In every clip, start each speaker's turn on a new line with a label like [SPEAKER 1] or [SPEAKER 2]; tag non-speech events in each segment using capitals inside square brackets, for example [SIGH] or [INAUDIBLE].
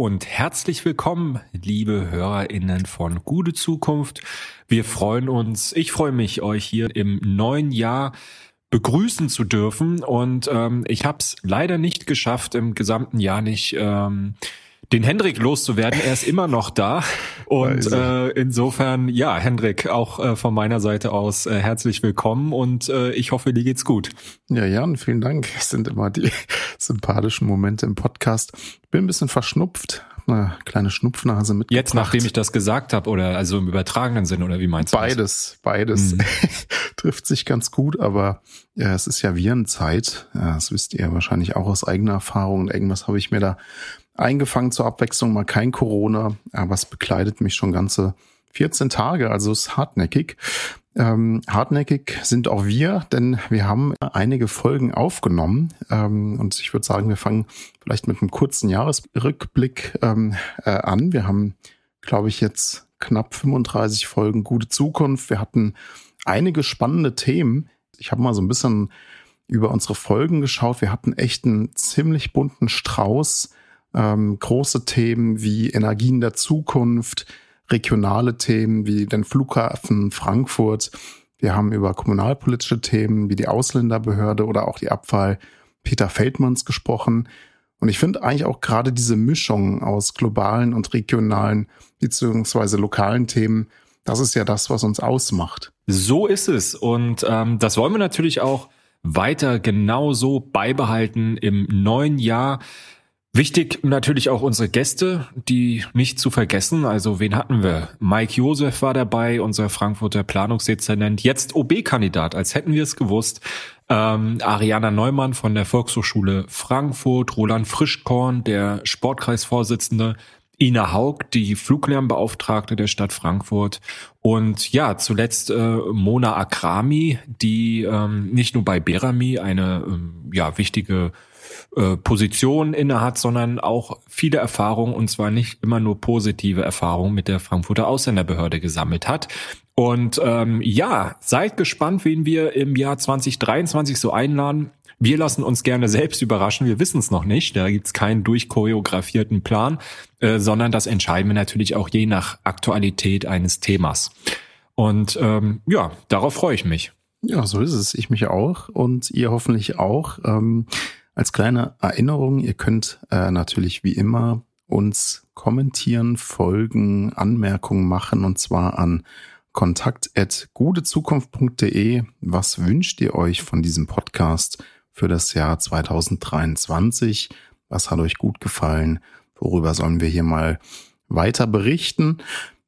[SPEAKER 1] und herzlich willkommen, liebe HörerInnen von Gute Zukunft. Wir freuen uns, ich freue mich, euch hier im neuen Jahr begrüßen zu dürfen. Und ähm, ich habe es leider nicht geschafft, im gesamten Jahr nicht ähm, den Hendrik loszuwerden. Er ist immer noch da. Und äh, insofern, ja, Hendrik, auch äh, von meiner Seite aus äh, herzlich willkommen und äh, ich hoffe, dir geht's gut.
[SPEAKER 2] Ja, Jan, vielen Dank. Es sind immer die [LAUGHS] sympathischen Momente im Podcast. Bin ein bisschen verschnupft, eine kleine Schnupfnase mit.
[SPEAKER 1] Jetzt, nachdem ich das gesagt habe, oder also im übertragenen Sinn, oder wie meinst
[SPEAKER 2] du? Beides, das? beides. Mhm. [LAUGHS] Trifft sich ganz gut, aber ja, es ist ja Virenzeit. Ja, das wisst ihr wahrscheinlich auch aus eigener Erfahrung. Und irgendwas habe ich mir da eingefangen zur Abwechslung, mal kein Corona, aber es bekleidet mich schon ganze 14 Tage, also ist hartnäckig. Ähm, hartnäckig sind auch wir, denn wir haben einige Folgen aufgenommen ähm, und ich würde sagen, wir fangen vielleicht mit einem kurzen Jahresrückblick ähm, äh, an. Wir haben, glaube ich, jetzt knapp 35 Folgen gute Zukunft. Wir hatten einige spannende Themen. Ich habe mal so ein bisschen über unsere Folgen geschaut. Wir hatten echt einen ziemlich bunten Strauß ähm, große Themen wie Energien der Zukunft, regionale Themen wie den Flughafen Frankfurt. Wir haben über kommunalpolitische Themen wie die Ausländerbehörde oder auch die Abwahl Peter Feldmanns gesprochen. Und ich finde eigentlich auch gerade diese Mischung aus globalen und regionalen beziehungsweise lokalen Themen, das ist ja das, was uns ausmacht.
[SPEAKER 1] So ist es. Und ähm, das wollen wir natürlich auch weiter genauso beibehalten im neuen Jahr. Wichtig natürlich auch unsere Gäste, die nicht zu vergessen. Also wen hatten wir? Mike Josef war dabei, unser Frankfurter Planungsdezernent, jetzt OB-Kandidat, als hätten wir es gewusst. Ähm, Ariana Neumann von der Volkshochschule Frankfurt, Roland Frischkorn, der Sportkreisvorsitzende, Ina Haug, die Fluglärmbeauftragte der Stadt Frankfurt und ja, zuletzt äh, Mona Akrami, die ähm, nicht nur bei Berami eine ähm, ja wichtige äh, Position innehat, sondern auch viele Erfahrungen und zwar nicht immer nur positive Erfahrungen mit der Frankfurter Ausländerbehörde gesammelt hat. Und ähm, ja, seid gespannt, wen wir im Jahr 2023 so einladen. Wir lassen uns gerne selbst überraschen, wir wissen es noch nicht, da gibt's keinen durchchoreografierten Plan, äh, sondern das entscheiden wir natürlich auch je nach Aktualität eines Themas. Und ähm, ja, darauf freue ich mich.
[SPEAKER 2] Ja, so ist es. Ich mich auch und ihr hoffentlich auch. Ähm, als kleine Erinnerung, ihr könnt äh, natürlich wie immer uns kommentieren, folgen, Anmerkungen machen und zwar an kontakt.gutezukunft.de. Was wünscht ihr euch von diesem Podcast für das Jahr 2023? Was hat euch gut gefallen? Worüber sollen wir hier mal weiter berichten?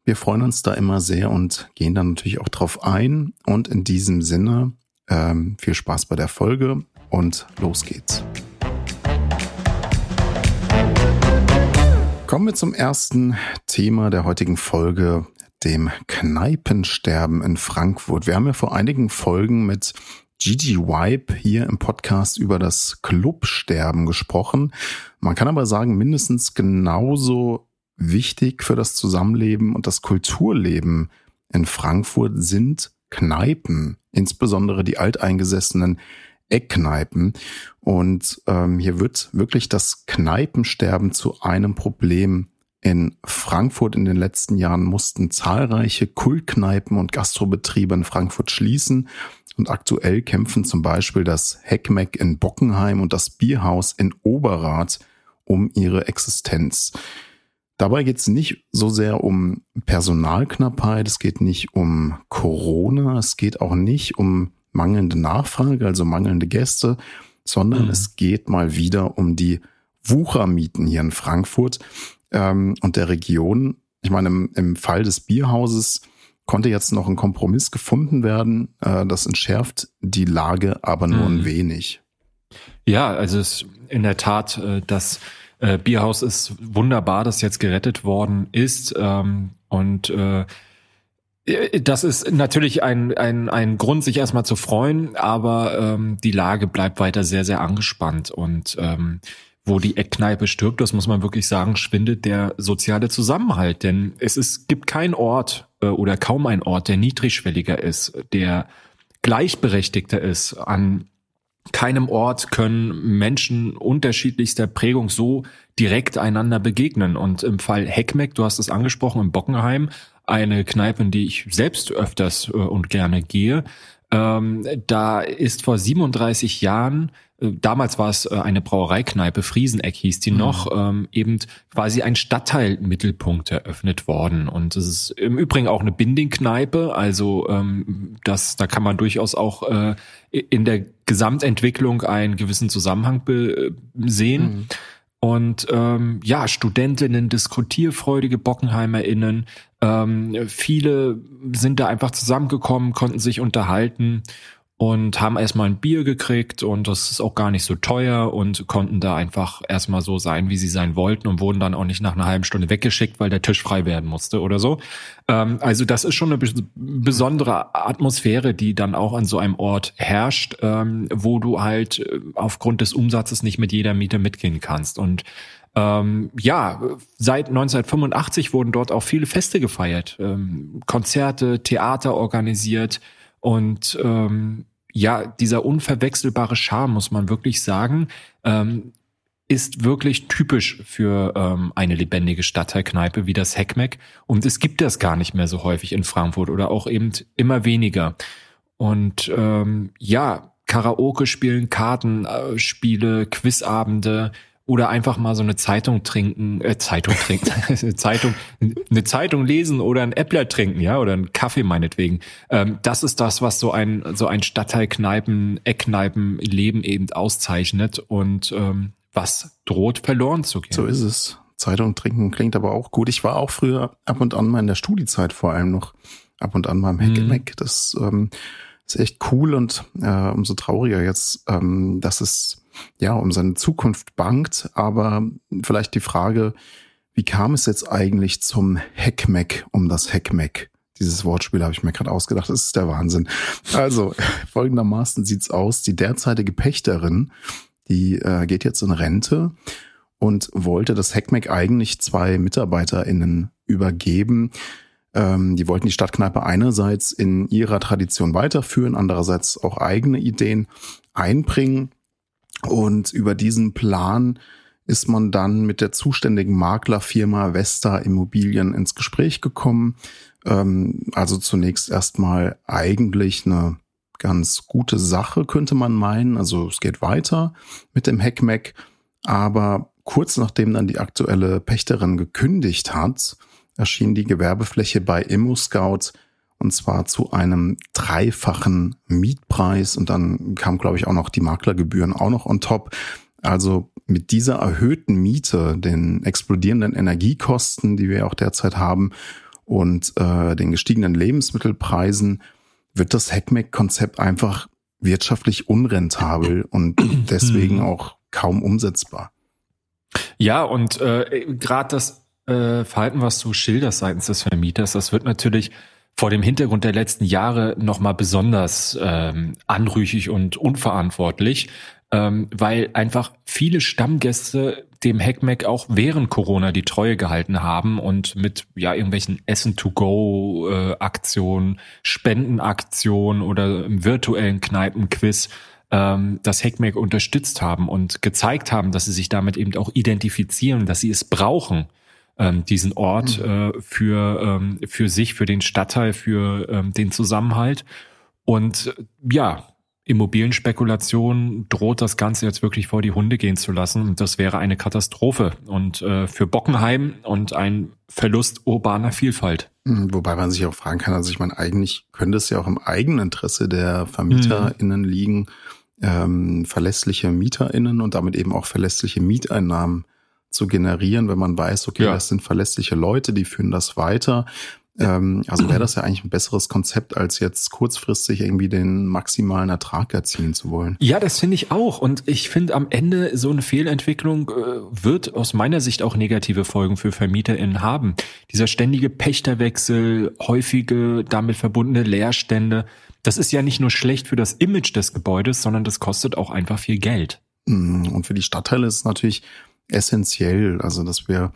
[SPEAKER 2] Wir freuen uns da immer sehr und gehen dann natürlich auch drauf ein. Und in diesem Sinne, ähm, viel Spaß bei der Folge und los geht's. Kommen wir zum ersten Thema der heutigen Folge, dem Kneipensterben in Frankfurt. Wir haben ja vor einigen Folgen mit Gigi Wipe hier im Podcast über das Clubsterben gesprochen. Man kann aber sagen, mindestens genauso wichtig für das Zusammenleben und das Kulturleben in Frankfurt sind Kneipen, insbesondere die alteingesessenen Eckkneipen. Und ähm, hier wird wirklich das Kneipensterben zu einem Problem. In Frankfurt in den letzten Jahren mussten zahlreiche Kultkneipen und Gastrobetriebe in Frankfurt schließen. Und aktuell kämpfen zum Beispiel das Heckmeck in Bockenheim und das Bierhaus in Oberrath um ihre Existenz. Dabei geht es nicht so sehr um Personalknappheit, es geht nicht um Corona, es geht auch nicht um mangelnde Nachfrage, also mangelnde Gäste, sondern mhm. es geht mal wieder um die Wuchermieten hier in Frankfurt ähm, und der Region. Ich meine, im, im Fall des Bierhauses konnte jetzt noch ein Kompromiss gefunden werden. Äh, das entschärft die Lage aber nur mhm. ein wenig.
[SPEAKER 1] Ja, also es in der Tat, äh, das äh, Bierhaus ist wunderbar, das jetzt gerettet worden ist. Ähm, und äh, äh, das ist natürlich ein, ein, ein Grund, sich erstmal zu freuen, aber ähm, die Lage bleibt weiter sehr, sehr angespannt. Und ähm, wo die Eckkneipe stirbt, das muss man wirklich sagen, schwindet der soziale Zusammenhalt. Denn es ist, gibt keinen Ort äh, oder kaum einen Ort, der niedrigschwelliger ist, der gleichberechtigter ist an keinem Ort können Menschen unterschiedlichster Prägung so direkt einander begegnen. Und im Fall Heckmeck, du hast es angesprochen, in Bockenheim, eine Kneipe, in die ich selbst öfters äh, und gerne gehe, ähm, da ist vor 37 Jahren äh, damals war es äh, eine Brauereikneipe, Frieseneck hieß die mhm. noch, ähm, eben quasi ein Stadtteilmittelpunkt eröffnet worden. Und es ist im Übrigen auch eine Binding-Kneipe, also ähm, das, da kann man durchaus auch äh, in der Gesamtentwicklung einen gewissen Zusammenhang sehen. Mhm. Und ähm, ja, Studentinnen, diskutierfreudige BockenheimerInnen, ähm, viele sind da einfach zusammengekommen, konnten sich unterhalten und haben erstmal ein Bier gekriegt und das ist auch gar nicht so teuer und konnten da einfach erstmal so sein, wie sie sein wollten und wurden dann auch nicht nach einer halben Stunde weggeschickt, weil der Tisch frei werden musste oder so. Ähm, also das ist schon eine besondere Atmosphäre, die dann auch an so einem Ort herrscht, ähm, wo du halt äh, aufgrund des Umsatzes nicht mit jeder Miete mitgehen kannst und ähm, ja, seit 1985 wurden dort auch viele Feste gefeiert, ähm, Konzerte, Theater organisiert und ähm, ja, dieser unverwechselbare Charme, muss man wirklich sagen, ähm, ist wirklich typisch für ähm, eine lebendige Stadtteilkneipe wie das Heckmeck. Und es gibt das gar nicht mehr so häufig in Frankfurt oder auch eben immer weniger. Und ähm, ja, Karaoke spielen, Kartenspiele, Quizabende, oder einfach mal so eine Zeitung trinken, äh, Zeitung trinken, [LAUGHS] Zeitung, eine Zeitung lesen oder ein Äppler trinken, ja, oder einen Kaffee meinetwegen. Ähm, das ist das, was so ein so ein Stadtteilkneipen, Eckkneipen-Leben eben auszeichnet und ähm, was droht verloren zu gehen.
[SPEAKER 2] So ist es. Zeitung trinken klingt aber auch gut. Ich war auch früher ab und an mal in der Studiezeit vor allem noch ab und an mal im Heckmeck. Mhm. Das ähm, ist echt cool und äh, umso trauriger jetzt, ähm, dass es ja, um seine Zukunft bangt. Aber vielleicht die Frage, wie kam es jetzt eigentlich zum Heckmeck um das Heckmeck? Dieses Wortspiel habe ich mir gerade ausgedacht. Das ist der Wahnsinn. Also, [LAUGHS] folgendermaßen sieht's aus. Die derzeitige Pächterin, die äh, geht jetzt in Rente und wollte das Heckmeck eigentlich zwei MitarbeiterInnen übergeben. Ähm, die wollten die Stadtkneipe einerseits in ihrer Tradition weiterführen, andererseits auch eigene Ideen einbringen. Und über diesen Plan ist man dann mit der zuständigen Maklerfirma Vesta Immobilien ins Gespräch gekommen. Ähm, also zunächst erstmal eigentlich eine ganz gute Sache, könnte man meinen. Also es geht weiter mit dem Heckmeck. Aber kurz nachdem dann die aktuelle Pächterin gekündigt hat, erschien die Gewerbefläche bei ImmoScout und zwar zu einem dreifachen Mietpreis und dann kam, glaube ich, auch noch die Maklergebühren auch noch on top. Also mit dieser erhöhten Miete, den explodierenden Energiekosten, die wir auch derzeit haben und äh, den gestiegenen Lebensmittelpreisen, wird das Heckmeck-Konzept einfach wirtschaftlich unrentabel und [CLEARS THROAT] deswegen mhm. auch kaum umsetzbar.
[SPEAKER 1] Ja, und äh, gerade das äh, Verhalten, was du schilderst seitens des Vermieters, das wird natürlich vor dem Hintergrund der letzten Jahre nochmal besonders ähm, anrüchig und unverantwortlich, ähm, weil einfach viele Stammgäste dem Hackmack auch während Corona die Treue gehalten haben und mit ja irgendwelchen Essen-to-go-Aktionen, Spendenaktionen oder im virtuellen Kneipenquiz ähm, das Hackmack unterstützt haben und gezeigt haben, dass sie sich damit eben auch identifizieren, dass sie es brauchen ähm, diesen Ort mhm. äh, für, ähm, für sich, für den Stadtteil, für ähm, den Zusammenhalt. Und äh, ja, Immobilienspekulation droht das Ganze jetzt wirklich vor die Hunde gehen zu lassen. Und das wäre eine Katastrophe und äh, für Bockenheim und ein Verlust urbaner Vielfalt.
[SPEAKER 2] Mhm, wobei man sich auch fragen kann, also ich meine, eigentlich könnte es ja auch im eigenen Interesse der VermieterInnen mhm. liegen, ähm, verlässliche MieterInnen und damit eben auch verlässliche Mieteinnahmen zu generieren, wenn man weiß, okay, ja. das sind verlässliche Leute, die führen das weiter. Ähm, also wäre das ja eigentlich ein besseres Konzept, als jetzt kurzfristig irgendwie den maximalen Ertrag erzielen zu wollen.
[SPEAKER 1] Ja, das finde ich auch. Und ich finde am Ende so eine Fehlentwicklung äh, wird aus meiner Sicht auch negative Folgen für VermieterInnen haben. Dieser ständige Pächterwechsel, häufige damit verbundene Leerstände, das ist ja nicht nur schlecht für das Image des Gebäudes, sondern das kostet auch einfach viel Geld.
[SPEAKER 2] Mm, und für die Stadtteile ist es natürlich essentiell. Also dass wir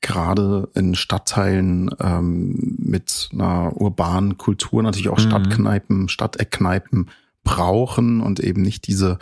[SPEAKER 2] gerade in Stadtteilen ähm, mit einer urbanen Kultur natürlich auch mhm. Stadtkneipen, Stadteckkneipen brauchen und eben nicht diese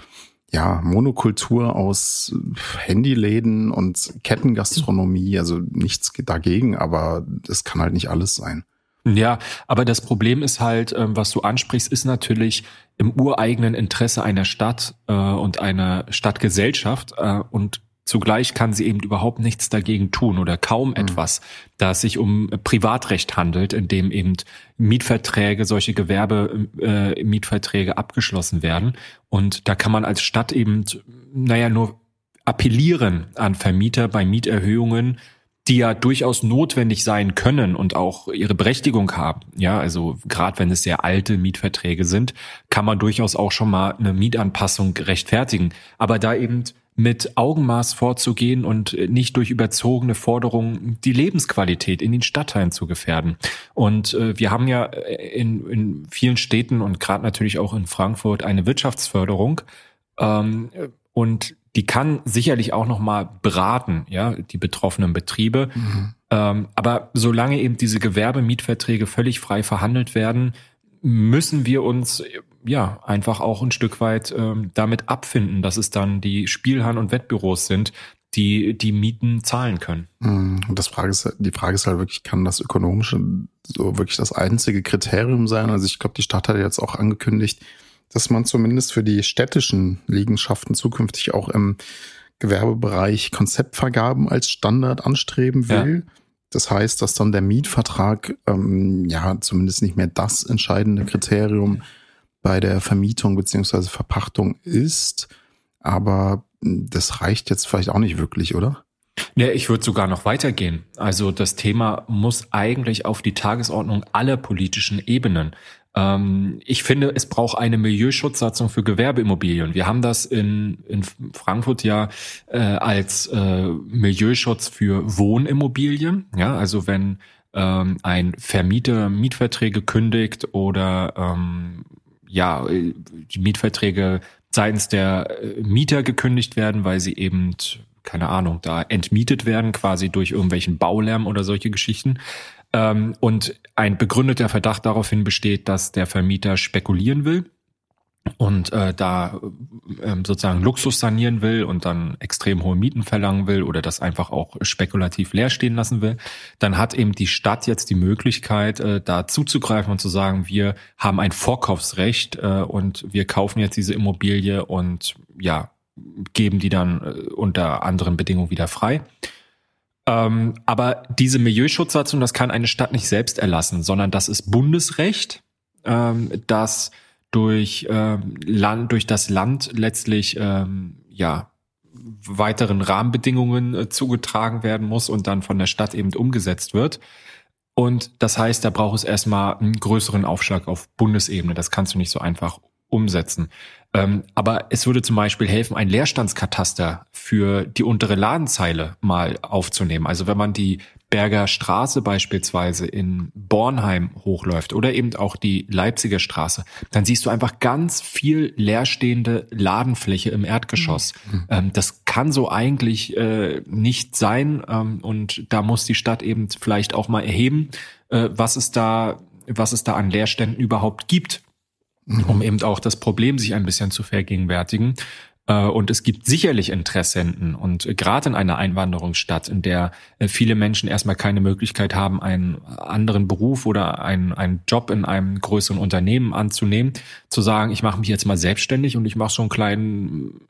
[SPEAKER 2] ja, Monokultur aus Handyläden und Kettengastronomie, also nichts dagegen, aber das kann halt nicht alles sein.
[SPEAKER 1] Ja, aber das Problem ist halt, ähm, was du ansprichst, ist natürlich im ureigenen Interesse einer Stadt äh, und einer Stadtgesellschaft äh, und Zugleich kann sie eben überhaupt nichts dagegen tun oder kaum mhm. etwas, da es sich um Privatrecht handelt, in dem eben Mietverträge, solche Gewerbemietverträge äh, abgeschlossen werden. Und da kann man als Stadt eben, naja, nur appellieren an Vermieter bei Mieterhöhungen, die ja durchaus notwendig sein können und auch ihre Berechtigung haben. Ja, also gerade wenn es sehr alte Mietverträge sind, kann man durchaus auch schon mal eine Mietanpassung rechtfertigen. Aber da eben mit Augenmaß vorzugehen und nicht durch überzogene Forderungen die Lebensqualität in den Stadtteilen zu gefährden. Und äh, wir haben ja in, in vielen Städten und gerade natürlich auch in Frankfurt eine Wirtschaftsförderung. Ähm, und die kann sicherlich auch noch mal beraten, ja, die betroffenen Betriebe. Mhm. Ähm, aber solange eben diese Gewerbemietverträge völlig frei verhandelt werden, müssen wir uns ja einfach auch ein Stück weit ähm, damit abfinden, dass es dann die Spielhallen und Wettbüros sind, die die Mieten zahlen können.
[SPEAKER 2] Mhm. Und das Frage ist, die Frage ist halt wirklich, kann das ökonomische so wirklich das einzige Kriterium sein? Also ich glaube, die Stadt hat jetzt auch angekündigt, dass man zumindest für die städtischen Liegenschaften zukünftig auch im Gewerbebereich Konzeptvergaben als Standard anstreben will. Ja. Das heißt, dass dann der Mietvertrag ähm, ja zumindest nicht mehr das entscheidende Kriterium bei der Vermietung beziehungsweise Verpachtung ist. Aber das reicht jetzt vielleicht auch nicht wirklich, oder?
[SPEAKER 1] Ja, ich würde sogar noch weitergehen. Also das Thema muss eigentlich auf die Tagesordnung aller politischen Ebenen. Ähm, ich finde, es braucht eine Milieuschutzsatzung für Gewerbeimmobilien. Wir haben das in, in Frankfurt ja äh, als äh, Milieuschutz für Wohnimmobilien. Ja, also wenn ähm, ein Vermieter Mietverträge kündigt oder ähm, ja, die Mietverträge seitens der äh, Mieter gekündigt werden, weil sie eben keine Ahnung, da entmietet werden, quasi durch irgendwelchen Baulärm oder solche Geschichten. Ähm, und ein begründeter Verdacht daraufhin besteht, dass der Vermieter spekulieren will und äh, da äh, sozusagen Luxus sanieren will und dann extrem hohe Mieten verlangen will oder das einfach auch spekulativ leer stehen lassen will, dann hat eben die Stadt jetzt die Möglichkeit, äh, da zuzugreifen und zu sagen, wir haben ein Vorkaufsrecht äh, und wir kaufen jetzt diese Immobilie und ja, geben die dann äh, unter anderen Bedingungen wieder frei. Ähm, aber diese Milieuschutzsatzung, das kann eine Stadt nicht selbst erlassen, sondern das ist Bundesrecht, ähm, das durch ähm, Land, durch das Land letztlich ähm, ja weiteren Rahmenbedingungen äh, zugetragen werden muss und dann von der Stadt eben umgesetzt wird. Und das heißt, da braucht es erstmal einen größeren Aufschlag auf Bundesebene. Das kannst du nicht so einfach umsetzen. Ähm, aber es würde zum Beispiel helfen, ein Leerstandskataster für die untere Ladenzeile mal aufzunehmen. Also wenn man die Berger Straße beispielsweise in Bornheim hochläuft oder eben auch die Leipziger Straße, dann siehst du einfach ganz viel leerstehende Ladenfläche im Erdgeschoss. Mhm. Ähm, das kann so eigentlich äh, nicht sein ähm, und da muss die Stadt eben vielleicht auch mal erheben, äh, was es da, was es da an Leerständen überhaupt gibt mhm. um eben auch das Problem sich ein bisschen zu vergegenwärtigen. Äh, und es gibt sicherlich Interessenten. Und gerade in einer Einwanderungsstadt, in der äh, viele Menschen erstmal keine Möglichkeit haben, einen anderen Beruf oder einen, einen Job in einem größeren Unternehmen anzunehmen, zu sagen, ich mache mich jetzt mal selbstständig und ich mache so einen kleinen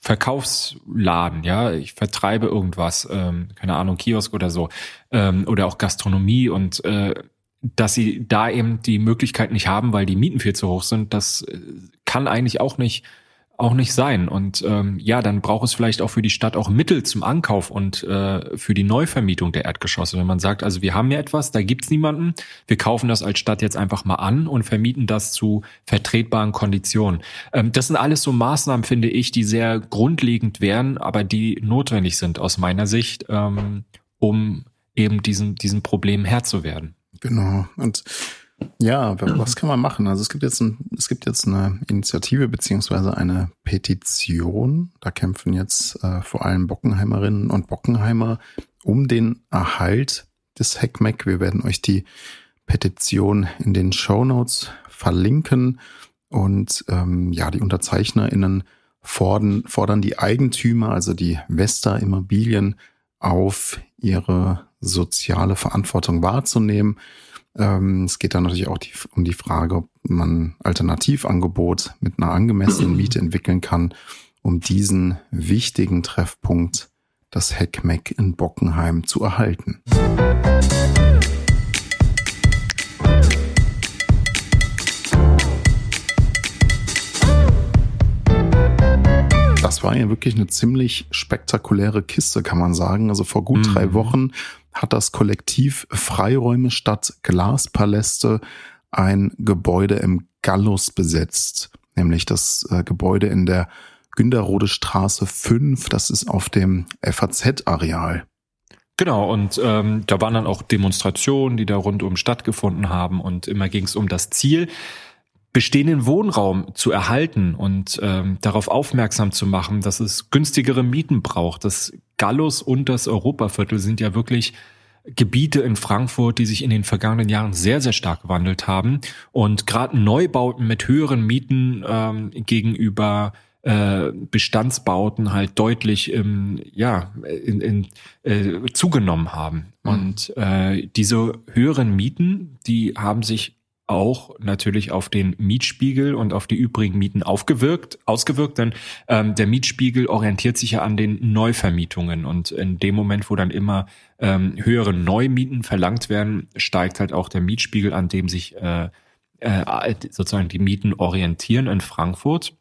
[SPEAKER 1] Verkaufsladen, ja, ich vertreibe irgendwas, ähm, keine Ahnung, Kiosk oder so, ähm, oder auch Gastronomie. Und äh, dass sie da eben die Möglichkeit nicht haben, weil die Mieten viel zu hoch sind, das äh, kann eigentlich auch nicht auch nicht sein. Und ähm, ja, dann braucht es vielleicht auch für die Stadt auch Mittel zum Ankauf und äh, für die Neuvermietung der Erdgeschosse. Wenn man sagt, also wir haben ja etwas, da gibt's niemanden, wir kaufen das als Stadt jetzt einfach mal an und vermieten das zu vertretbaren Konditionen. Ähm, das sind alles so Maßnahmen, finde ich, die sehr grundlegend wären, aber die notwendig sind aus meiner Sicht, ähm, um eben diesem, diesem Problem Herr zu werden.
[SPEAKER 2] Genau. Und ja, was kann man machen? Also es gibt jetzt ein, es gibt jetzt eine Initiative beziehungsweise eine Petition. Da kämpfen jetzt äh, vor allem Bockenheimerinnen und Bockenheimer um den Erhalt des Hackmack. Wir werden euch die Petition in den Show Notes verlinken und ähm, ja, die UnterzeichnerInnen fordern, fordern die Eigentümer, also die Vesta Immobilien, auf, ihre soziale Verantwortung wahrzunehmen. Ähm, es geht dann natürlich auch die, um die Frage, ob man Alternativangebot mit einer angemessenen Miete [CLEARS THROAT] entwickeln kann, um diesen wichtigen Treffpunkt, das Heckmeck in Bockenheim, zu erhalten. Das war ja wirklich eine ziemlich spektakuläre Kiste, kann man sagen. Also vor gut mhm. drei Wochen hat das Kollektiv Freiräume statt Glaspaläste ein Gebäude im Gallus besetzt, nämlich das äh, Gebäude in der Günderrode Straße 5, das ist auf dem FAZ-Areal.
[SPEAKER 1] Genau, und ähm, da waren dann auch Demonstrationen, die da rundum stattgefunden haben und immer ging es um das Ziel, bestehenden Wohnraum zu erhalten und ähm, darauf aufmerksam zu machen, dass es günstigere Mieten braucht. Das Gallus und das Europaviertel sind ja wirklich Gebiete in Frankfurt, die sich in den vergangenen Jahren sehr, sehr stark gewandelt haben. Und gerade Neubauten mit höheren Mieten ähm, gegenüber äh, Bestandsbauten halt deutlich ähm, ja, in, in, äh, zugenommen haben. Mhm. Und äh, diese höheren Mieten, die haben sich auch natürlich auf den Mietspiegel und auf die übrigen Mieten aufgewirkt, ausgewirkt, denn ähm, der Mietspiegel orientiert sich ja an den Neuvermietungen und in dem Moment, wo dann immer ähm, höhere Neumieten verlangt werden, steigt halt auch der Mietspiegel, an dem sich äh, äh, sozusagen die Mieten orientieren in Frankfurt.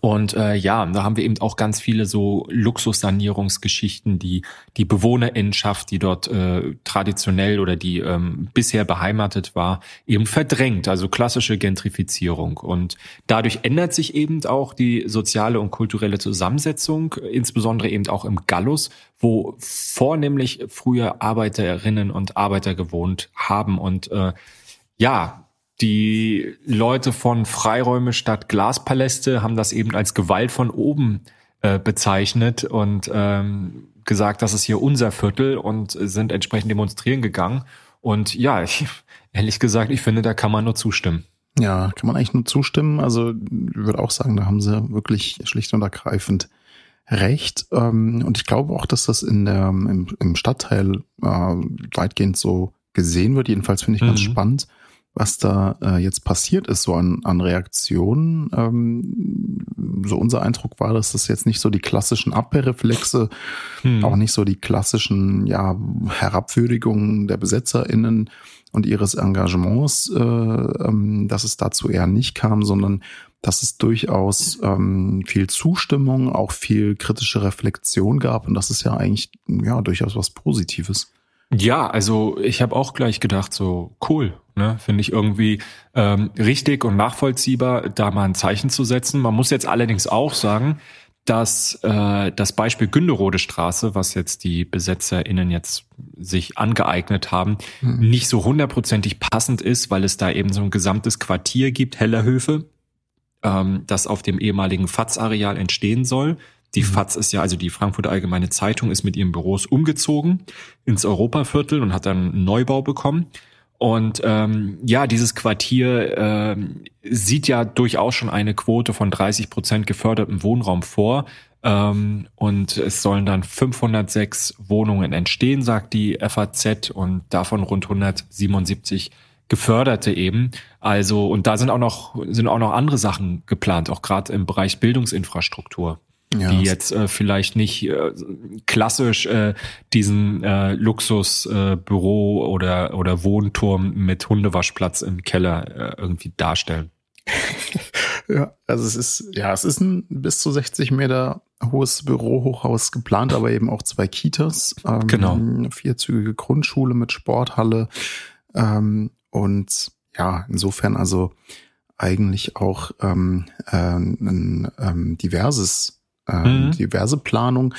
[SPEAKER 1] Und äh, ja, da haben wir eben auch ganz viele so Luxussanierungsgeschichten, die die Bewohnerinnenschaft, die dort äh, traditionell oder die ähm, bisher beheimatet war, eben verdrängt. Also klassische Gentrifizierung. Und dadurch ändert sich eben auch die soziale und kulturelle Zusammensetzung, insbesondere eben auch im Gallus, wo vornehmlich früher Arbeiterinnen und Arbeiter gewohnt haben. Und äh, ja, die Leute von Freiräume statt Glaspaläste haben das eben als Gewalt von oben äh, bezeichnet und ähm, gesagt, das ist hier unser Viertel und sind entsprechend demonstrieren gegangen. Und ja, [LAUGHS] ich, ehrlich gesagt, ich finde, da kann man nur zustimmen.
[SPEAKER 2] Ja, kann man eigentlich nur zustimmen. Also ich würde auch sagen, da haben sie wirklich schlicht und ergreifend recht. Ähm, und ich glaube auch, dass das in der, im, im Stadtteil äh, weitgehend so gesehen wird. Jedenfalls finde ich ganz mhm. spannend was da äh, jetzt passiert ist, so an, an Reaktionen. Ähm, so unser Eindruck war, dass das jetzt nicht so die klassischen Abwehrreflexe, hm. auch nicht so die klassischen ja, Herabwürdigungen der BesetzerInnen und ihres Engagements, äh, ähm, dass es dazu eher nicht kam, sondern dass es durchaus ähm, viel Zustimmung, auch viel kritische Reflexion gab und das ist ja eigentlich ja durchaus was Positives.
[SPEAKER 1] Ja, also ich habe auch gleich gedacht, so cool, ne? Finde ich irgendwie ähm, richtig und nachvollziehbar, da mal ein Zeichen zu setzen. Man muss jetzt allerdings auch sagen, dass äh, das Beispiel Günderode Straße, was jetzt die BesetzerInnen jetzt sich angeeignet haben, mhm. nicht so hundertprozentig passend ist, weil es da eben so ein gesamtes Quartier gibt, Hellerhöfe, ähm, das auf dem ehemaligen FATS-Areal entstehen soll. Die mhm. FAZ ist ja, also die Frankfurter Allgemeine Zeitung, ist mit ihren Büros umgezogen ins Europaviertel und hat dann einen Neubau bekommen. Und ähm, ja, dieses Quartier äh, sieht ja durchaus schon eine Quote von 30 Prozent gefördertem Wohnraum vor. Ähm, und es sollen dann 506 Wohnungen entstehen, sagt die FAZ, und davon rund 177 geförderte eben. Also und da sind auch noch sind auch noch andere Sachen geplant, auch gerade im Bereich Bildungsinfrastruktur ja. die jetzt äh, vielleicht nicht äh, klassisch äh, diesen äh, Luxusbüro äh, oder oder Wohnturm mit Hundewaschplatz im Keller äh, irgendwie darstellen. [LAUGHS]
[SPEAKER 2] ja, also es ist ja, es ist ein bis zu 60 Meter hohes Bürohochhaus geplant, aber eben auch zwei Kitas,
[SPEAKER 1] ähm, genau,
[SPEAKER 2] vierzügige Grundschule mit Sporthalle ähm, und ja, insofern also eigentlich auch ähm, äh, ein ähm, diverses äh, mhm. diverse Planung.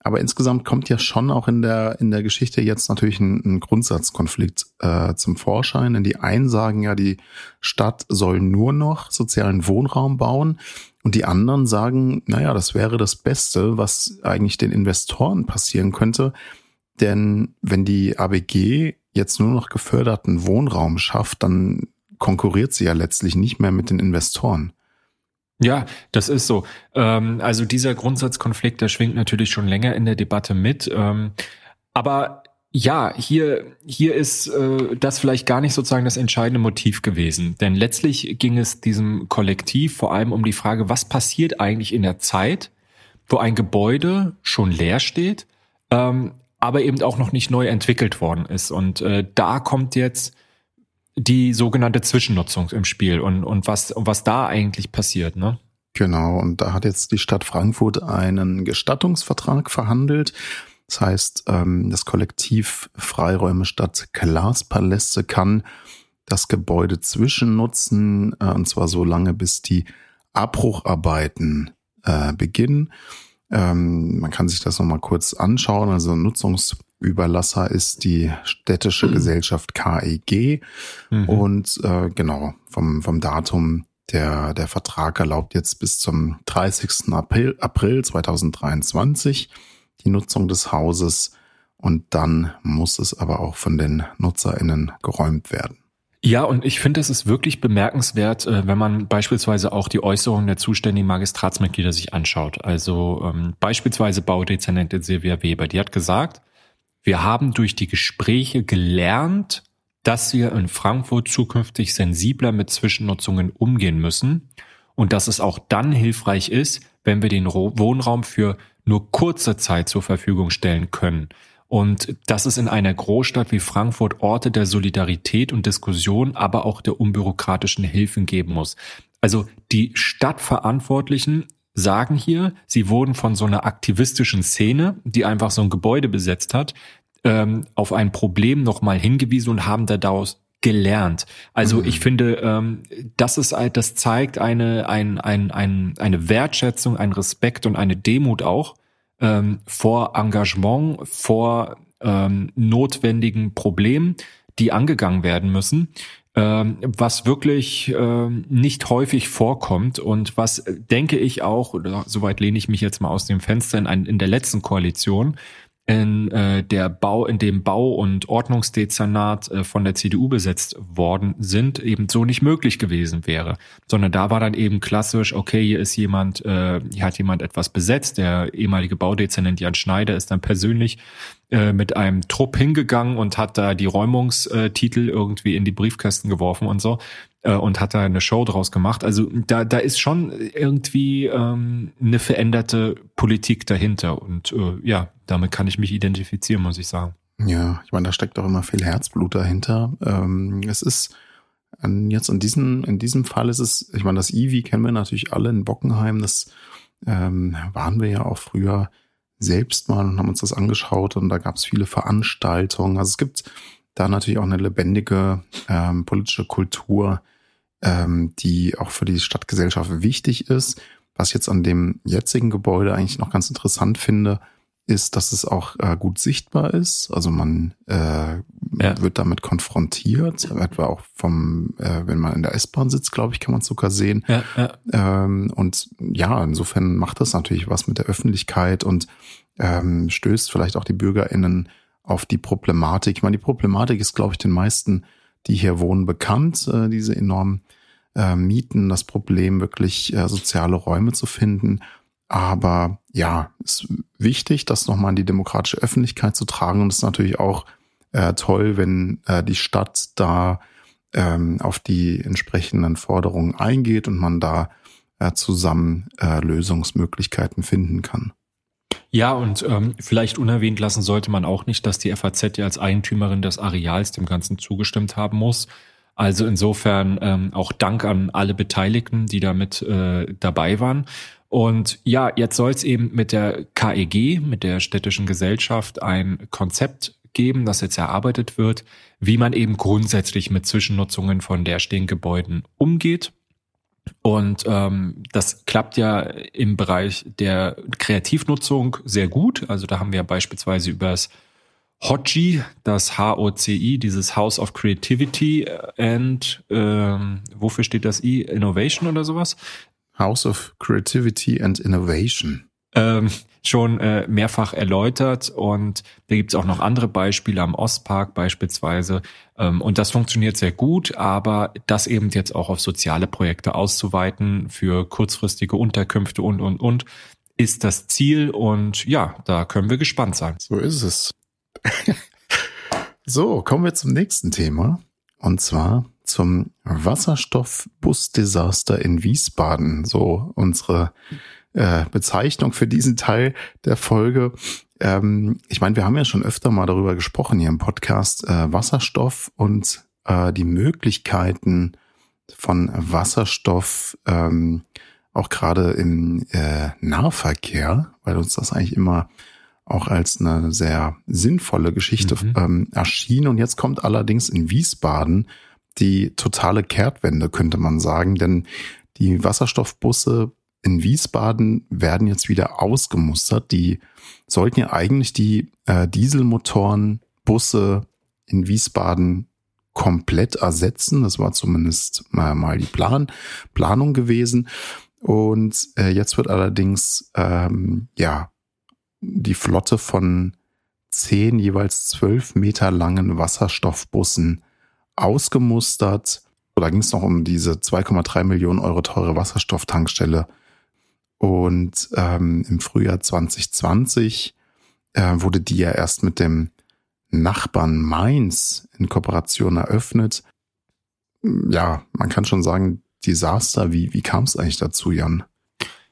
[SPEAKER 2] Aber insgesamt kommt ja schon auch in der, in der Geschichte jetzt natürlich ein, ein Grundsatzkonflikt äh, zum Vorschein. Denn die einen sagen ja, die Stadt soll nur noch sozialen Wohnraum bauen. Und die anderen sagen, naja, das wäre das Beste, was eigentlich den Investoren passieren könnte. Denn wenn die ABG jetzt nur noch geförderten Wohnraum schafft, dann konkurriert sie ja letztlich nicht mehr mit den Investoren.
[SPEAKER 1] Ja, das ist so. Ähm, also dieser Grundsatzkonflikt, der schwingt natürlich schon länger in der Debatte mit. Ähm, aber ja, hier, hier ist äh, das vielleicht gar nicht sozusagen das entscheidende Motiv gewesen. Denn letztlich ging es diesem Kollektiv vor allem um die Frage, was passiert eigentlich in der Zeit, wo ein Gebäude schon leer steht, ähm, aber eben auch noch nicht neu entwickelt worden ist. Und äh, da kommt jetzt die sogenannte Zwischennutzung im Spiel und, und was, was da eigentlich passiert, ne?
[SPEAKER 2] Genau, und da hat jetzt die Stadt Frankfurt einen Gestattungsvertrag verhandelt. Das heißt, ähm, das Kollektiv Freiräume Stadt Glaspaläste kann das Gebäude zwischennutzen, äh, und zwar so lange, bis die Abbrucharbeiten äh, beginnen. Ähm, man kann sich das nochmal kurz anschauen. Also Nutzungsüberlasser ist die städtische mhm. Gesellschaft KEG. Mhm. Und äh, genau, vom, vom Datum der, der Vertrag erlaubt jetzt bis zum 30. April, April 2023 die Nutzung des Hauses und dann muss es aber auch von den NutzerInnen geräumt werden.
[SPEAKER 1] Ja, und ich finde, es ist wirklich bemerkenswert, äh, wenn man beispielsweise auch die Äußerungen der zuständigen Magistratsmitglieder sich anschaut. Also ähm, beispielsweise Baudezernentin Silvia Weber, die hat gesagt, wir haben durch die Gespräche gelernt, dass wir in Frankfurt zukünftig sensibler mit Zwischennutzungen umgehen müssen und dass es auch dann hilfreich ist, wenn wir den Wohnraum für nur kurze Zeit zur Verfügung stellen können. Und das ist in einer Großstadt wie Frankfurt Orte der Solidarität und Diskussion, aber auch der unbürokratischen Hilfen geben muss. Also die Stadtverantwortlichen sagen hier, sie wurden von so einer aktivistischen Szene, die einfach so ein Gebäude besetzt hat, ähm, auf ein Problem nochmal hingewiesen und haben daraus gelernt. Also mhm. ich finde, ähm, das ist halt, das zeigt eine, ein, ein, ein, eine Wertschätzung, ein Respekt und eine Demut auch ähm, vor Engagement, vor ähm, notwendigen Problemen, die angegangen werden müssen, ähm, was wirklich ähm, nicht häufig vorkommt und was, denke ich auch, oder soweit lehne ich mich jetzt mal aus dem Fenster in, ein, in der letzten Koalition, in äh, der Bau, in dem Bau- und Ordnungsdezernat äh, von der CDU besetzt worden sind, eben so nicht möglich gewesen wäre. Sondern da war dann eben klassisch, okay, hier ist jemand, äh, hier hat jemand etwas besetzt. Der ehemalige Baudezernent Jan Schneider ist dann persönlich äh, mit einem Trupp hingegangen und hat da die Räumungstitel irgendwie in die Briefkästen geworfen und so äh, und hat da eine Show draus gemacht. Also da, da ist schon irgendwie ähm, eine veränderte Politik dahinter. Und äh, ja, damit kann ich mich identifizieren, muss ich sagen.
[SPEAKER 2] Ja, ich meine, da steckt auch immer viel Herzblut dahinter. Ähm, es ist jetzt in diesem, in diesem Fall ist es, ich meine, das Ivi kennen wir natürlich alle in Bockenheim. Das ähm, waren wir ja auch früher selbst mal und haben uns das angeschaut und da gab es viele Veranstaltungen. Also es gibt da natürlich auch eine lebendige ähm, politische Kultur, ähm, die auch für die Stadtgesellschaft wichtig ist. Was ich jetzt an dem jetzigen Gebäude eigentlich noch ganz interessant finde, ist, dass es auch äh, gut sichtbar ist. Also man äh, ja. wird damit konfrontiert, etwa auch vom, äh, wenn man in der S-Bahn sitzt, glaube ich, kann man es sogar sehen. Ja, ja. Ähm, und ja, insofern macht das natürlich was mit der Öffentlichkeit und ähm, stößt vielleicht auch die BürgerInnen auf die Problematik. Ich meine, die Problematik ist, glaube ich, den meisten, die hier wohnen, bekannt, äh, diese enormen äh, Mieten, das Problem, wirklich äh, soziale Räume zu finden. Aber ja, ist wichtig, das nochmal in die demokratische Öffentlichkeit zu tragen. Und es ist natürlich auch äh, toll, wenn äh, die Stadt da ähm, auf die entsprechenden Forderungen eingeht und man da äh, zusammen äh, Lösungsmöglichkeiten finden kann.
[SPEAKER 1] Ja, und ähm, vielleicht unerwähnt lassen sollte man auch nicht, dass die FAZ ja als Eigentümerin des Areals dem Ganzen zugestimmt haben muss. Also insofern ähm, auch Dank an alle Beteiligten, die damit äh, dabei waren. Und ja, jetzt soll es eben mit der KEG, mit der städtischen Gesellschaft, ein Konzept geben, das jetzt erarbeitet wird, wie man eben grundsätzlich mit Zwischennutzungen von leerstehenden Gebäuden umgeht. Und ähm, das klappt ja im Bereich der Kreativnutzung sehr gut. Also da haben wir beispielsweise über das HOCI, das H-O-C-I, dieses House of Creativity and ähm, wofür steht das I? Innovation oder sowas?
[SPEAKER 2] House of Creativity and Innovation.
[SPEAKER 1] Ähm, schon äh, mehrfach erläutert und da gibt es auch noch andere Beispiele am Ostpark beispielsweise ähm, und das funktioniert sehr gut, aber das eben jetzt auch auf soziale Projekte auszuweiten für kurzfristige Unterkünfte und und und ist das Ziel und ja, da können wir gespannt sein.
[SPEAKER 2] So ist es. so, kommen wir zum nächsten Thema und zwar zum Wasserstoffbusdesaster in Wiesbaden. So unsere äh, Bezeichnung für diesen Teil der Folge. Ähm, ich meine, wir haben ja schon öfter mal darüber gesprochen hier im Podcast, äh, Wasserstoff und äh, die Möglichkeiten von Wasserstoff, ähm, auch gerade im äh, Nahverkehr, weil uns das eigentlich immer auch als eine sehr sinnvolle Geschichte mhm. ähm, erschien. Und jetzt kommt allerdings in Wiesbaden die totale Kehrtwende, könnte man sagen, denn die Wasserstoffbusse in Wiesbaden werden jetzt wieder ausgemustert. Die sollten ja eigentlich die äh, Dieselmotoren, Busse in Wiesbaden komplett ersetzen. Das war zumindest mal, mal die Plan, Planung gewesen. Und äh, jetzt wird allerdings ähm, ja die Flotte von zehn, jeweils zwölf Meter langen Wasserstoffbussen ausgemustert. Da ging es noch um diese 2,3 Millionen Euro teure Wasserstofftankstelle. Und ähm, im Frühjahr 2020 äh, wurde die ja erst mit dem Nachbarn Mainz in Kooperation eröffnet. Ja, man kann schon sagen, Desaster. Wie, wie kam es eigentlich dazu, Jan?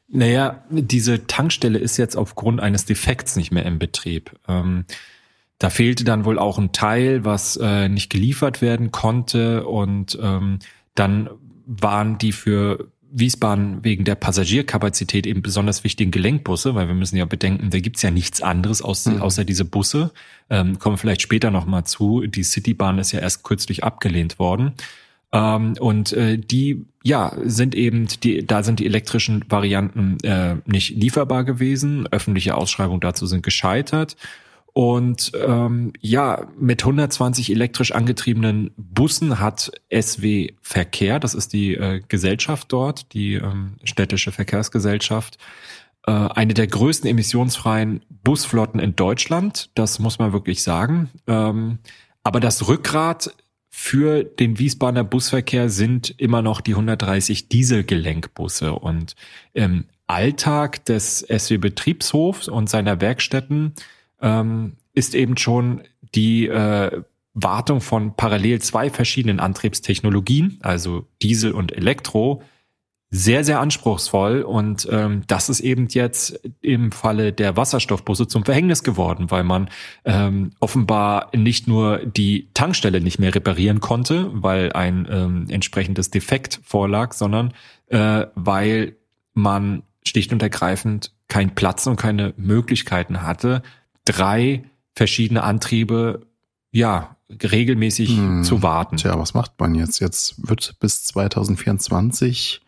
[SPEAKER 1] Naja, diese Tankstelle ist jetzt aufgrund eines Defekts nicht mehr im Betrieb. Ähm, da fehlte dann wohl auch ein Teil, was äh, nicht geliefert werden konnte und ähm, dann waren die für Wiesbaden wegen der Passagierkapazität eben besonders wichtigen Gelenkbusse, weil wir müssen ja bedenken, da gibt's ja nichts anderes aus, mhm. außer diese Busse. Ähm, kommen wir vielleicht später nochmal zu. Die Citybahn ist ja erst kürzlich abgelehnt worden. Ähm, und äh, die, ja, sind eben, die, da sind die elektrischen Varianten äh, nicht lieferbar gewesen. Öffentliche Ausschreibungen dazu sind gescheitert. Und ähm, ja, mit 120 elektrisch angetriebenen Bussen hat SW Verkehr, das ist die äh, Gesellschaft dort, die ähm, städtische Verkehrsgesellschaft, äh, eine der größten emissionsfreien Busflotten in Deutschland. Das muss man wirklich sagen. Ähm, aber das Rückgrat für den Wiesbadener Busverkehr sind immer noch die 130 Dieselgelenkbusse und im Alltag des SW Betriebshofs und seiner Werkstätten ähm, ist eben schon die äh, Wartung von parallel zwei verschiedenen Antriebstechnologien, also Diesel und Elektro, sehr, sehr anspruchsvoll. Und ähm, das ist eben jetzt im Falle der Wasserstoffbusse zum Verhängnis geworden, weil man ähm, offenbar nicht nur die Tankstelle nicht mehr reparieren konnte, weil ein ähm, entsprechendes Defekt vorlag, sondern äh, weil man schlicht und ergreifend keinen Platz und keine Möglichkeiten hatte, drei verschiedene Antriebe, ja, regelmäßig hm. zu warten.
[SPEAKER 2] Tja, was macht man jetzt? Jetzt wird bis 2024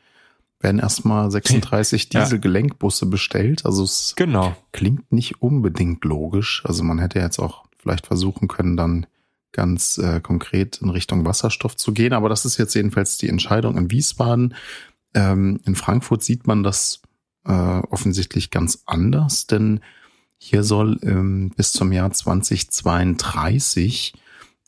[SPEAKER 2] werden erstmal [LAUGHS] 36 ja. Dieselgelenkbusse bestellt. Also es
[SPEAKER 1] genau.
[SPEAKER 2] klingt nicht unbedingt logisch. Also man hätte jetzt auch vielleicht versuchen können, dann ganz äh, konkret in Richtung Wasserstoff zu gehen. Aber das ist jetzt jedenfalls die Entscheidung in Wiesbaden. Ähm, in Frankfurt sieht man das äh, offensichtlich ganz anders, denn hier soll ähm, bis zum Jahr 2032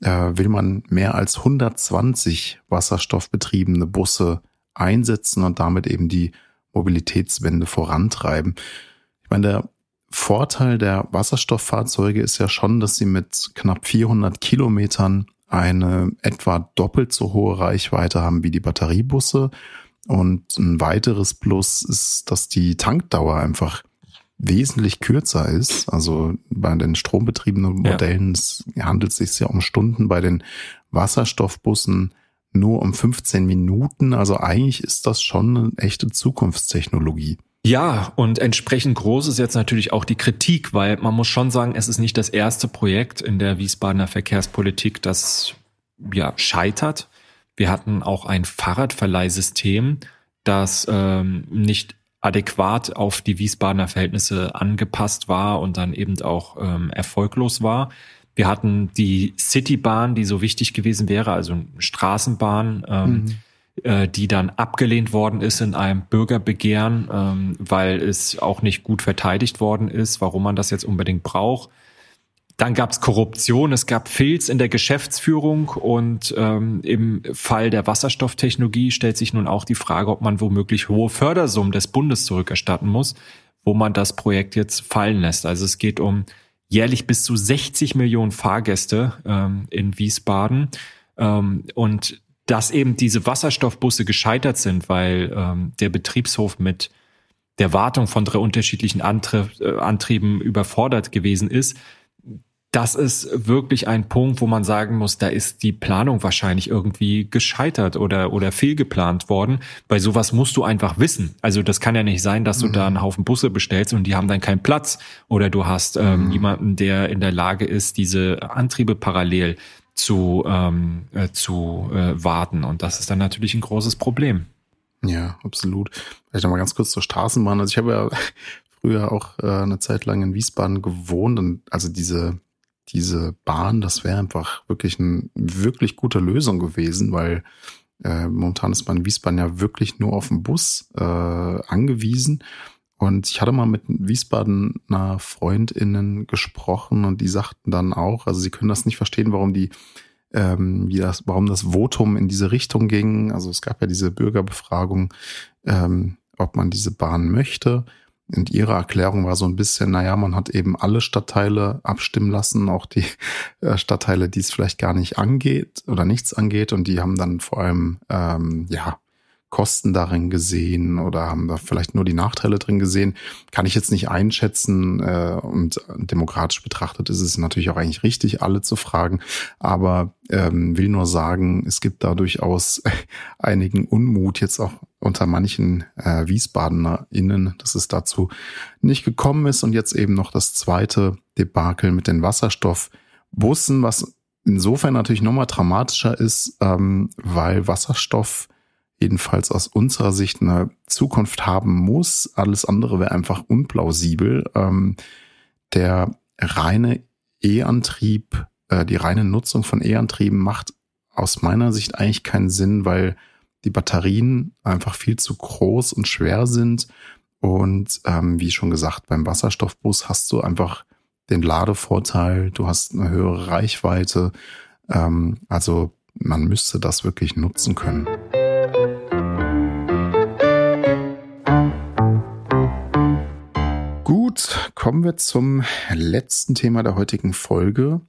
[SPEAKER 2] äh, will man mehr als 120 wasserstoffbetriebene Busse einsetzen und damit eben die Mobilitätswende vorantreiben. Ich meine, der Vorteil der Wasserstofffahrzeuge ist ja schon, dass sie mit knapp 400 Kilometern eine etwa doppelt so hohe Reichweite haben wie die Batteriebusse. Und ein weiteres Plus ist, dass die Tankdauer einfach wesentlich kürzer ist. Also bei den strombetriebenen Modellen ja. handelt es sich ja um Stunden, bei den Wasserstoffbussen nur um 15 Minuten. Also eigentlich ist das schon eine echte Zukunftstechnologie.
[SPEAKER 1] Ja, und entsprechend groß ist jetzt natürlich auch die Kritik, weil man muss schon sagen, es ist nicht das erste Projekt in der Wiesbadener Verkehrspolitik, das ja scheitert. Wir hatten auch ein Fahrradverleihsystem, das ähm, nicht adäquat auf die Wiesbadener Verhältnisse angepasst war und dann eben auch ähm, erfolglos war. Wir hatten die Citybahn, die so wichtig gewesen wäre, also Straßenbahn, ähm, mhm. äh, die dann abgelehnt worden ist in einem Bürgerbegehren, ähm, weil es auch nicht gut verteidigt worden ist, warum man das jetzt unbedingt braucht. Dann gab es Korruption, es gab Filz in der Geschäftsführung und ähm, im Fall der Wasserstofftechnologie stellt sich nun auch die Frage, ob man womöglich hohe Fördersummen des Bundes zurückerstatten muss, wo man das Projekt jetzt fallen lässt. Also es geht um jährlich bis zu 60 Millionen Fahrgäste ähm, in Wiesbaden ähm, und dass eben diese Wasserstoffbusse gescheitert sind, weil ähm, der Betriebshof mit der Wartung von drei unterschiedlichen Antrieb, äh, Antrieben überfordert gewesen ist, das ist wirklich ein Punkt, wo man sagen muss, da ist die Planung wahrscheinlich irgendwie gescheitert oder, oder fehlgeplant worden. Bei sowas musst du einfach wissen. Also das kann ja nicht sein, dass du mhm. da einen Haufen Busse bestellst und die haben dann keinen Platz. Oder du hast ähm, mhm. jemanden, der in der Lage ist, diese Antriebe parallel zu, ähm, äh, zu äh, warten. Und das ist dann natürlich ein großes Problem.
[SPEAKER 2] Ja, absolut. Vielleicht noch mal ganz kurz zur Straßenbahn. Also ich habe ja [LAUGHS] früher auch äh, eine Zeit lang in Wiesbaden gewohnt und also diese diese Bahn, das wäre einfach wirklich eine wirklich gute Lösung gewesen, weil äh, momentan ist man in Wiesbaden ja wirklich nur auf den Bus äh, angewiesen. Und ich hatte mal mit Wiesbadener FreundInnen gesprochen und die sagten dann auch, also sie können das nicht verstehen, warum die, ähm, wie das, warum das Votum in diese Richtung ging. Also es gab ja diese Bürgerbefragung, ähm, ob man diese Bahn möchte. Und ihre Erklärung war so ein bisschen, naja, man hat eben alle Stadtteile abstimmen lassen, auch die [LAUGHS] äh, Stadtteile, die es vielleicht gar nicht angeht oder nichts angeht. Und die haben dann vor allem, ähm, ja, Kosten darin gesehen oder haben da vielleicht nur die Nachteile drin gesehen, kann ich jetzt nicht einschätzen. Äh, und demokratisch betrachtet ist es natürlich auch eigentlich richtig, alle zu fragen. Aber ähm, will nur sagen, es gibt da durchaus [LAUGHS] einigen Unmut jetzt auch unter manchen äh, WiesbadenerInnen, dass es dazu nicht gekommen ist. Und jetzt eben noch das zweite Debakel mit den Wasserstoffbussen, was insofern natürlich nochmal dramatischer ist, ähm, weil Wasserstoff jedenfalls aus unserer Sicht eine Zukunft haben muss. Alles andere wäre einfach unplausibel. Ähm, der reine E-Antrieb, äh, die reine Nutzung von E-Antrieben macht aus meiner Sicht eigentlich keinen Sinn, weil die Batterien einfach viel zu groß und schwer sind. Und ähm, wie schon gesagt, beim Wasserstoffbus hast du einfach den Ladevorteil, du hast eine höhere Reichweite. Ähm, also man müsste das wirklich nutzen können. Kommen wir zum letzten Thema der heutigen Folge,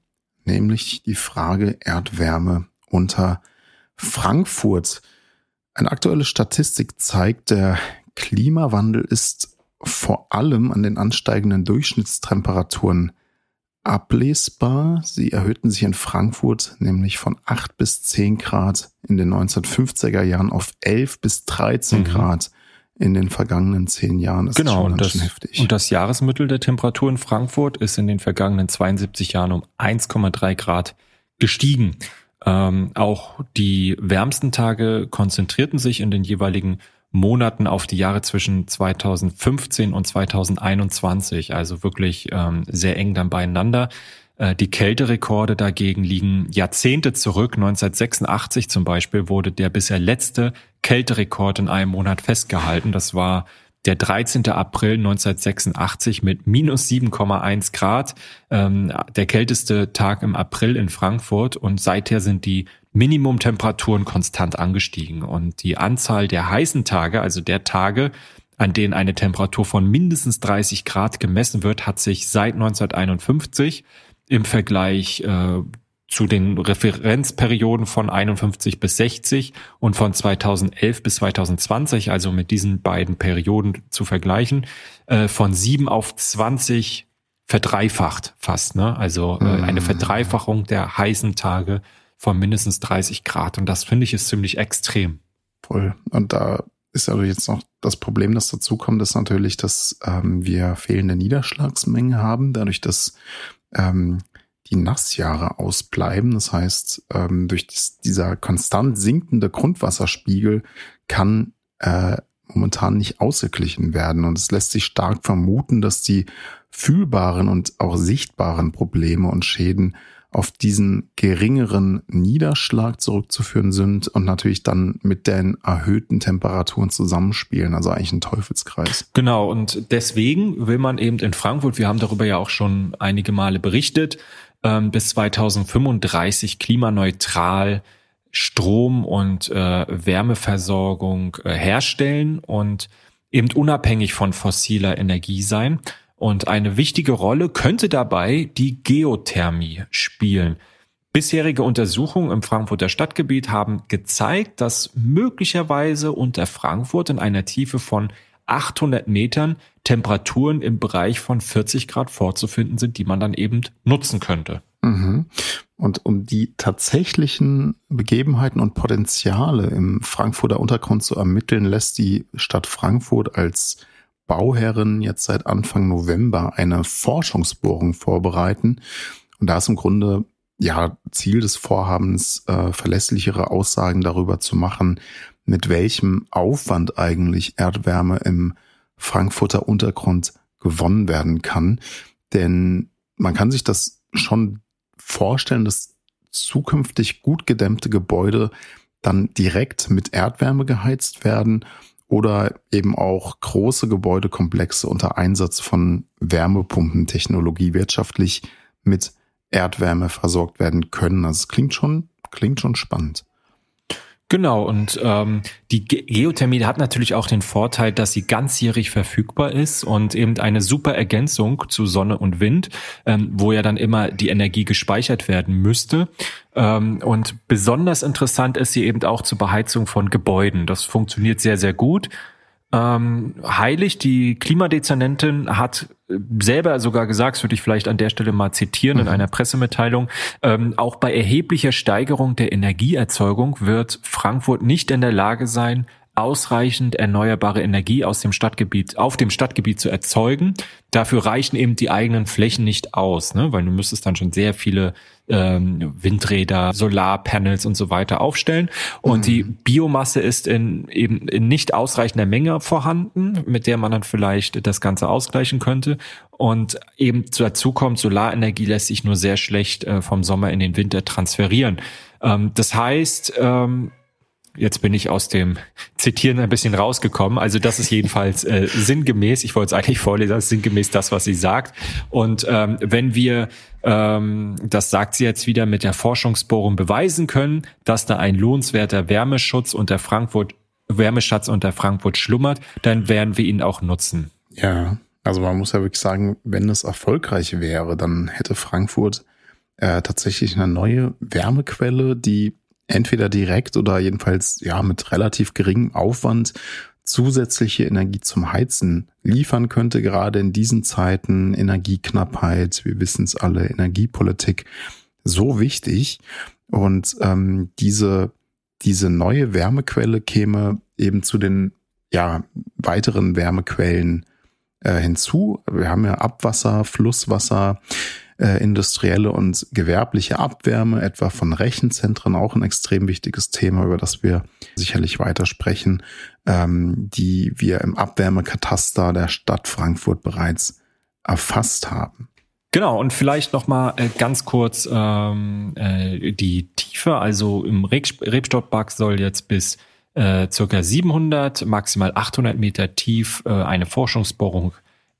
[SPEAKER 2] nämlich die Frage Erdwärme unter Frankfurt. Eine aktuelle Statistik zeigt, der Klimawandel ist vor allem an den ansteigenden Durchschnittstemperaturen ablesbar. Sie erhöhten sich in Frankfurt nämlich von 8 bis 10 Grad in den 1950er Jahren auf 11 bis 13 mhm. Grad in den vergangenen zehn Jahren.
[SPEAKER 1] Das genau, ist und das, heftig. und das Jahresmittel der Temperatur in Frankfurt ist in den vergangenen 72 Jahren um 1,3 Grad gestiegen. Ähm, auch die wärmsten Tage konzentrierten sich in den jeweiligen Monaten auf die Jahre zwischen 2015 und 2021, also wirklich ähm, sehr eng dann beieinander. Äh, die Kälterekorde dagegen liegen Jahrzehnte zurück. 1986 zum Beispiel wurde der bisher letzte Kälterekord in einem Monat festgehalten. Das war der 13. April 1986 mit minus 7,1 Grad, ähm, der kälteste Tag im April in Frankfurt und seither sind die Minimumtemperaturen konstant angestiegen und die Anzahl der heißen Tage, also der Tage, an denen eine Temperatur von mindestens 30 Grad gemessen wird, hat sich seit 1951 im Vergleich äh, zu den Referenzperioden von 51 bis 60 und von 2011 bis 2020, also mit diesen beiden Perioden zu vergleichen, äh, von 7 auf 20 verdreifacht fast. Ne? Also äh, mhm. eine Verdreifachung der heißen Tage von mindestens 30 Grad. Und das finde ich ist ziemlich extrem.
[SPEAKER 2] Voll. Und da ist also jetzt noch das Problem, das dazu kommt, ist natürlich, dass ähm, wir fehlende Niederschlagsmengen haben, dadurch, dass ähm, die Nassjahre ausbleiben. Das heißt, ähm, durch das, dieser konstant sinkende Grundwasserspiegel kann äh, momentan nicht ausgeglichen werden. Und es lässt sich stark vermuten, dass die fühlbaren und auch sichtbaren Probleme und Schäden auf diesen geringeren Niederschlag zurückzuführen sind und natürlich dann mit den erhöhten Temperaturen zusammenspielen. Also eigentlich ein Teufelskreis.
[SPEAKER 1] Genau. Und deswegen will man eben in Frankfurt, wir haben darüber ja auch schon einige Male berichtet, ähm, bis 2035 klimaneutral Strom und äh, Wärmeversorgung äh, herstellen und eben unabhängig von fossiler Energie sein. Und eine wichtige Rolle könnte dabei die Geothermie spielen. Bisherige Untersuchungen im Frankfurter Stadtgebiet haben gezeigt, dass möglicherweise unter Frankfurt in einer Tiefe von 800 Metern Temperaturen im Bereich von 40 Grad vorzufinden sind, die man dann eben nutzen könnte.
[SPEAKER 2] Mhm. Und um die tatsächlichen Begebenheiten und Potenziale im Frankfurter Untergrund zu ermitteln, lässt die Stadt Frankfurt als Bauherrin jetzt seit Anfang November eine Forschungsbohrung vorbereiten. Und da ist im Grunde ja Ziel des Vorhabens, äh, verlässlichere Aussagen darüber zu machen, mit welchem Aufwand eigentlich Erdwärme im Frankfurter Untergrund gewonnen werden kann. Denn man kann sich das schon vorstellen, dass zukünftig gut gedämmte Gebäude dann direkt mit Erdwärme geheizt werden oder eben auch große Gebäudekomplexe unter Einsatz von Wärmepumpentechnologie wirtschaftlich mit Erdwärme versorgt werden können. Also es klingt schon, klingt schon spannend.
[SPEAKER 1] Genau, und ähm, die Geothermie hat natürlich auch den Vorteil, dass sie ganzjährig verfügbar ist und eben eine super Ergänzung zu Sonne und Wind, ähm, wo ja dann immer die Energie gespeichert werden müsste. Ähm, und besonders interessant ist sie eben auch zur Beheizung von Gebäuden. Das funktioniert sehr, sehr gut. Ähm, Heilig, die Klimadezernentin, hat selber sogar gesagt, das würde ich vielleicht an der Stelle mal zitieren mhm. in einer Pressemitteilung, ähm, auch bei erheblicher Steigerung der Energieerzeugung wird Frankfurt nicht in der Lage sein, ausreichend erneuerbare Energie aus dem Stadtgebiet, auf dem Stadtgebiet zu erzeugen. Dafür reichen eben die eigenen Flächen nicht aus, ne? weil du müsstest dann schon sehr viele ähm, Windräder, Solarpanels und so weiter aufstellen. Und mhm. die Biomasse ist in eben in nicht ausreichender Menge vorhanden, mit der man dann vielleicht das Ganze ausgleichen könnte. Und eben dazu kommt, Solarenergie lässt sich nur sehr schlecht äh, vom Sommer in den Winter transferieren. Ähm, das heißt, ähm, Jetzt bin ich aus dem Zitieren ein bisschen rausgekommen. Also das ist jedenfalls äh, sinngemäß, ich wollte es eigentlich vorlesen, das ist sinngemäß das, was sie sagt. Und ähm, wenn wir, ähm, das sagt sie jetzt wieder, mit der Forschungsbohrung beweisen können, dass da ein lohnenswerter Wärmeschutz unter Frankfurt, Wärmeschatz unter Frankfurt schlummert, dann werden wir ihn auch nutzen.
[SPEAKER 2] Ja, also man muss ja wirklich sagen, wenn es erfolgreich wäre, dann hätte Frankfurt äh, tatsächlich eine neue Wärmequelle, die entweder direkt oder jedenfalls ja mit relativ geringem Aufwand zusätzliche Energie zum Heizen liefern könnte, gerade in diesen Zeiten Energieknappheit, wir wissen es alle, Energiepolitik, so wichtig. Und ähm, diese, diese neue Wärmequelle käme eben zu den ja, weiteren Wärmequellen äh, hinzu. Wir haben ja Abwasser, Flusswasser, äh, industrielle und gewerbliche Abwärme, etwa von Rechenzentren, auch ein extrem wichtiges Thema, über das wir sicherlich weiter sprechen, ähm, die wir im Abwärmekataster der Stadt Frankfurt bereits erfasst haben.
[SPEAKER 1] Genau, und vielleicht noch mal äh, ganz kurz ähm, äh, die Tiefe. Also im Rebstockpark soll jetzt bis äh, circa 700, maximal 800 Meter tief äh, eine Forschungsbohrung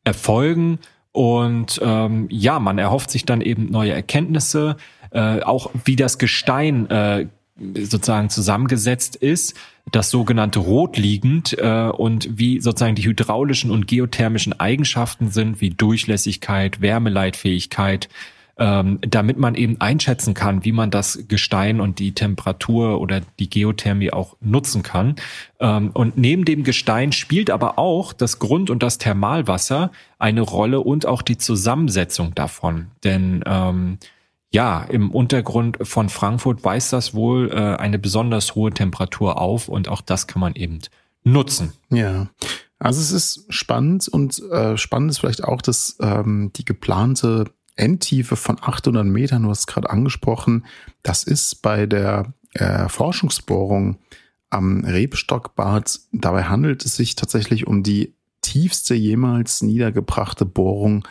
[SPEAKER 1] erfolgen. Und ähm, ja, man erhofft sich dann eben neue Erkenntnisse, äh, auch wie das Gestein äh, sozusagen zusammengesetzt ist, das sogenannte rotliegend äh, und wie sozusagen die hydraulischen und geothermischen Eigenschaften sind, wie Durchlässigkeit, Wärmeleitfähigkeit, ähm, damit man eben einschätzen kann, wie man das Gestein und die Temperatur oder die Geothermie auch nutzen kann. Ähm, und neben dem Gestein spielt aber auch das Grund- und das Thermalwasser eine Rolle und auch die Zusammensetzung davon. Denn ähm, ja, im Untergrund von Frankfurt weist das wohl äh, eine besonders hohe Temperatur auf und auch das kann man eben nutzen.
[SPEAKER 2] Ja. Also es ist spannend und äh, spannend ist vielleicht auch, dass ähm, die geplante Endtiefe von 800 Metern, du hast es gerade angesprochen, das ist bei der äh, Forschungsbohrung am Rebstockbad. Dabei handelt es sich tatsächlich um die tiefste jemals niedergebrachte Bohrung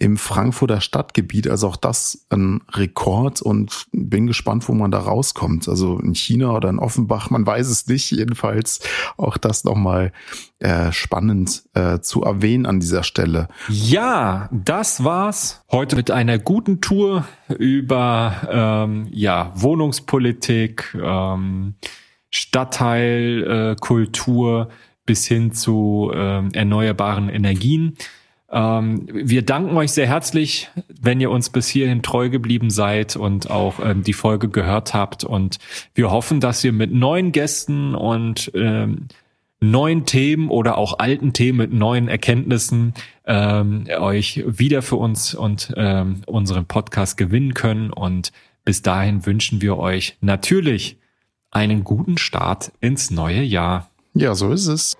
[SPEAKER 2] im Frankfurter Stadtgebiet. Also auch das ein Rekord und bin gespannt, wo man da rauskommt. Also in China oder in Offenbach, man weiß es nicht. Jedenfalls auch das nochmal äh, spannend äh, zu erwähnen an dieser Stelle.
[SPEAKER 1] Ja, das war's heute mit einer guten Tour über ähm, ja Wohnungspolitik, ähm, Stadtteilkultur äh, bis hin zu äh, erneuerbaren Energien. Ähm, wir danken euch sehr herzlich, wenn ihr uns bis hierhin treu geblieben seid und auch ähm, die Folge gehört habt. Und wir hoffen, dass ihr mit neuen Gästen und ähm, neuen Themen oder auch alten Themen mit neuen Erkenntnissen ähm, euch wieder für uns und ähm, unseren Podcast gewinnen können. Und bis dahin wünschen wir euch natürlich einen guten Start ins neue Jahr.
[SPEAKER 2] Ja, so ist es.